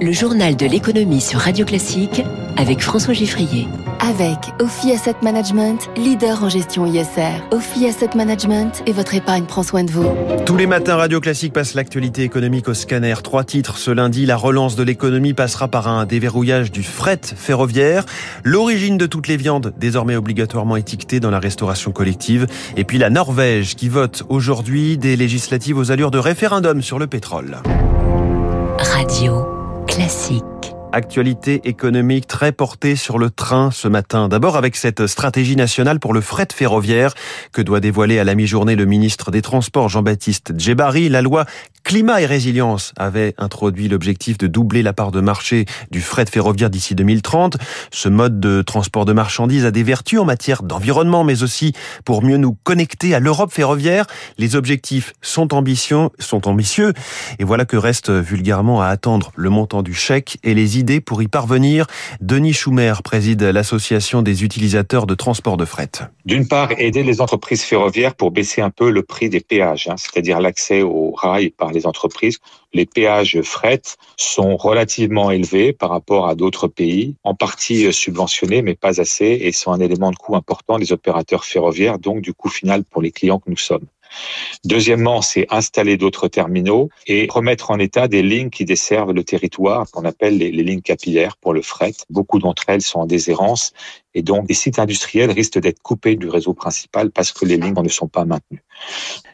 le journal de l'économie sur Radio Classique avec François Giffrier. Avec Ophi Asset Management, leader en gestion ISR. Ophi Asset Management et votre épargne prend soin de vous. Tous les matins, Radio Classique passe l'actualité économique au scanner. Trois titres ce lundi. La relance de l'économie passera par un déverrouillage du fret ferroviaire. L'origine de toutes les viandes, désormais obligatoirement étiquetées dans la restauration collective. Et puis la Norvège qui vote aujourd'hui des législatives aux allures de référendum sur le pétrole. Radio classique. Actualité économique très portée sur le train ce matin. D'abord avec cette stratégie nationale pour le fret ferroviaire que doit dévoiler à la mi-journée le ministre des Transports Jean-Baptiste Djebari. La loi Climat et résilience avait introduit l'objectif de doubler la part de marché du fret ferroviaire d'ici 2030. Ce mode de transport de marchandises a des vertus en matière d'environnement, mais aussi pour mieux nous connecter à l'Europe ferroviaire. Les objectifs sont ambitieux, sont ambitieux, et voilà que reste vulgairement à attendre le montant du chèque et les idées pour y parvenir. Denis Schumer préside l'association des utilisateurs de transport de fret. D'une part, aider les entreprises ferroviaires pour baisser un peu le prix des péages, hein, c'est-à-dire l'accès au rail par les entreprises. Les péages fret sont relativement élevés par rapport à d'autres pays, en partie subventionnés, mais pas assez, et sont un élément de coût important des opérateurs ferroviaires, donc du coût final pour les clients que nous sommes. Deuxièmement, c'est installer d'autres terminaux et remettre en état des lignes qui desservent le territoire, qu'on appelle les, lignes capillaires pour le fret. Beaucoup d'entre elles sont en déshérence et donc, les sites industriels risquent d'être coupés du réseau principal parce que les lignes ne sont pas maintenues.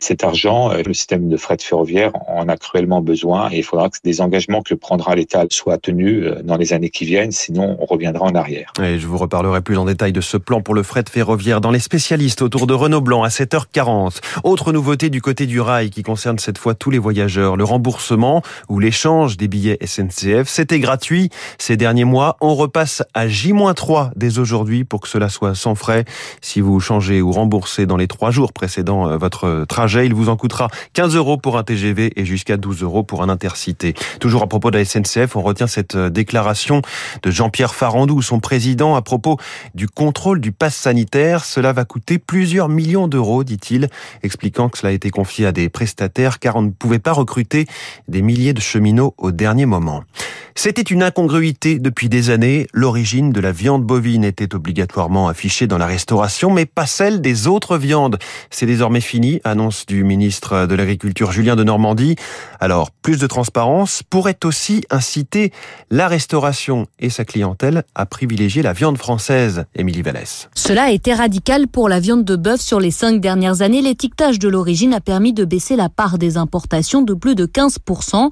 Cet argent, euh, le système de fret ferroviaire en a cruellement besoin et il faudra que des engagements que prendra l'État soient tenus euh, dans les années qui viennent, sinon on reviendra en arrière. Je vous reparlerai plus en détail de ce plan pour le fret ferroviaire dans les spécialistes autour de Renault Blanc à 7h40. Autre nouveauté du côté du rail qui concerne cette fois tous les voyageurs, le remboursement ou l'échange des billets SNCF. C'était gratuit ces derniers mois. On repasse à J-3 dès aujourd'hui pour que cela soit sans frais. Si vous changez ou remboursez dans les trois jours précédant euh, votre trajet, il vous en coûtera 15 euros pour un TGV et jusqu'à 12 euros pour un intercité. Toujours à propos de la SNCF, on retient cette euh, déclaration de Jean-Pierre Farandou, son président, à propos du contrôle du pass sanitaire. Cela va coûter plusieurs millions d'euros, dit-il, expliquant que cela a été confié à des prestataires car on ne pouvait pas recruter des milliers de cheminots au dernier moment. C'était une incongruité depuis des années. L'origine de la viande bovine était obligatoirement affichée dans la restauration, mais pas celle des autres viandes. C'est désormais fini, annonce du ministre de l'Agriculture Julien de Normandie. Alors, plus de transparence pourrait aussi inciter la restauration et sa clientèle à privilégier la viande française, Émilie Vallès. Cela a été radical pour la viande de bœuf sur les cinq dernières années. L'étiquetage de l'origine a permis de baisser la part des importations de plus de 15%.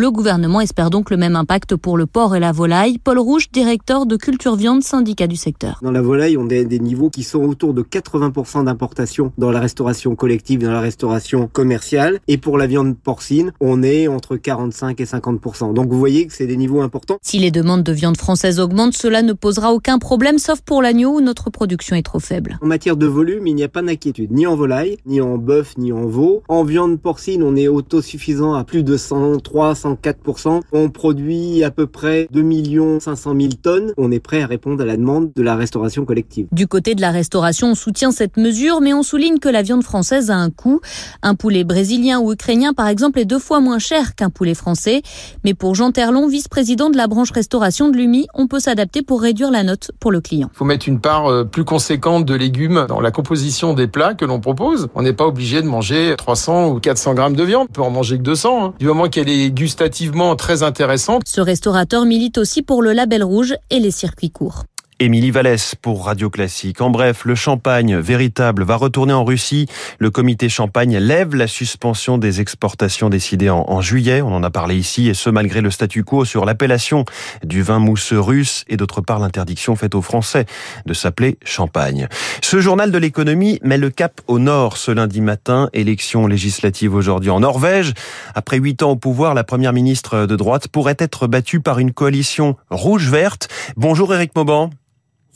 Le gouvernement espère donc le même impact pour le porc et la volaille. Paul Rouge, directeur de Culture Viande, syndicat du secteur. Dans la volaille, on a des niveaux qui sont autour de 80% d'importation dans la restauration collective, dans la restauration commerciale. Et pour la viande porcine, on est entre 45 et 50%. Donc vous voyez que c'est des niveaux importants. Si les demandes de viande française augmentent, cela ne posera aucun problème, sauf pour l'agneau où notre production est trop faible. En matière de volume, il n'y a pas d'inquiétude, ni en volaille, ni en bœuf, ni en veau. En viande porcine, on est autosuffisant à plus de 103, 104%. On produit à peu près 2 500 000 tonnes. On est prêt à répondre à la demande de la restauration collective. Du côté de la restauration, on soutient cette mesure, mais on souligne que la viande française a un coût. Un poulet brésilien ou ukrainien, par exemple, est deux fois moins cher qu'un poulet français. Mais pour Jean Terlon, vice-président de la branche restauration de l'UMI, on peut s'adapter pour réduire la note pour le client. Il faut mettre une part euh, plus conséquente de légumes dans la composition des plats que l'on propose. On n'est pas obligé de manger 300 ou 400 grammes de viande. On peut en manger que 200. Hein. Du moment qu'elle est très intéressante. Ce restaurateur milite aussi pour le label rouge et les circuits courts. Émilie Vallès pour Radio Classique. En bref, le champagne véritable va retourner en Russie. Le comité champagne lève la suspension des exportations décidées en, en, juillet. On en a parlé ici et ce malgré le statu quo sur l'appellation du vin mousseux russe et d'autre part l'interdiction faite aux Français de s'appeler champagne. Ce journal de l'économie met le cap au nord ce lundi matin. Élection législative aujourd'hui en Norvège. Après huit ans au pouvoir, la première ministre de droite pourrait être battue par une coalition rouge-verte. Bonjour Éric Mauban.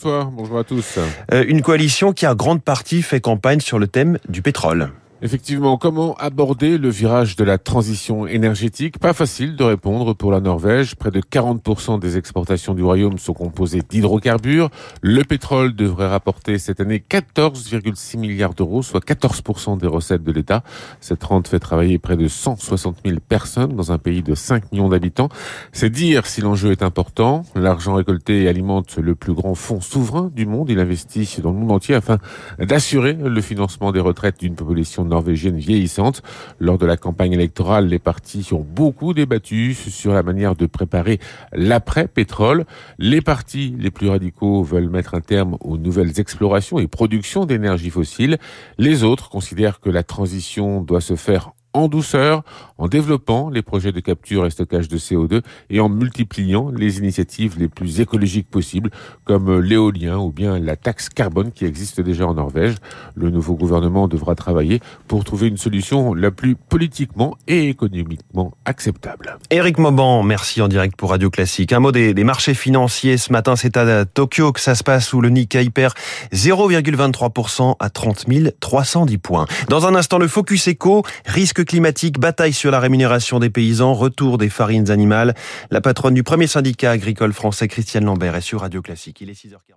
Bonsoir, bonjour à tous. Euh, une coalition qui a grande partie fait campagne sur le thème du pétrole. Effectivement, comment aborder le virage de la transition énergétique? Pas facile de répondre pour la Norvège. Près de 40% des exportations du royaume sont composées d'hydrocarbures. Le pétrole devrait rapporter cette année 14,6 milliards d'euros, soit 14% des recettes de l'État. Cette rente fait travailler près de 160 000 personnes dans un pays de 5 millions d'habitants. C'est dire si l'enjeu est important. L'argent récolté alimente le plus grand fonds souverain du monde. Il investit dans le monde entier afin d'assurer le financement des retraites d'une population norvégienne vieillissante. Lors de la campagne électorale, les partis ont beaucoup débattu sur la manière de préparer l'après-pétrole. Les partis les plus radicaux veulent mettre un terme aux nouvelles explorations et productions d'énergie fossile. Les autres considèrent que la transition doit se faire en douceur, en développant les projets de capture et stockage de CO2 et en multipliant les initiatives les plus écologiques possibles, comme l'éolien ou bien la taxe carbone qui existe déjà en Norvège. Le nouveau gouvernement devra travailler pour trouver une solution la plus politiquement et économiquement acceptable. Éric Mauban, merci en direct pour Radio Classique. Un mot des, des marchés financiers. Ce matin, c'est à Tokyo que ça se passe où le Nikkei perd 0,23% à 30 310 points. Dans un instant, le Focus Eco climatique, bataille sur la rémunération des paysans, retour des farines animales. La patronne du premier syndicat agricole français, Christiane Lambert, est sur Radio Classique. Il est 6h40.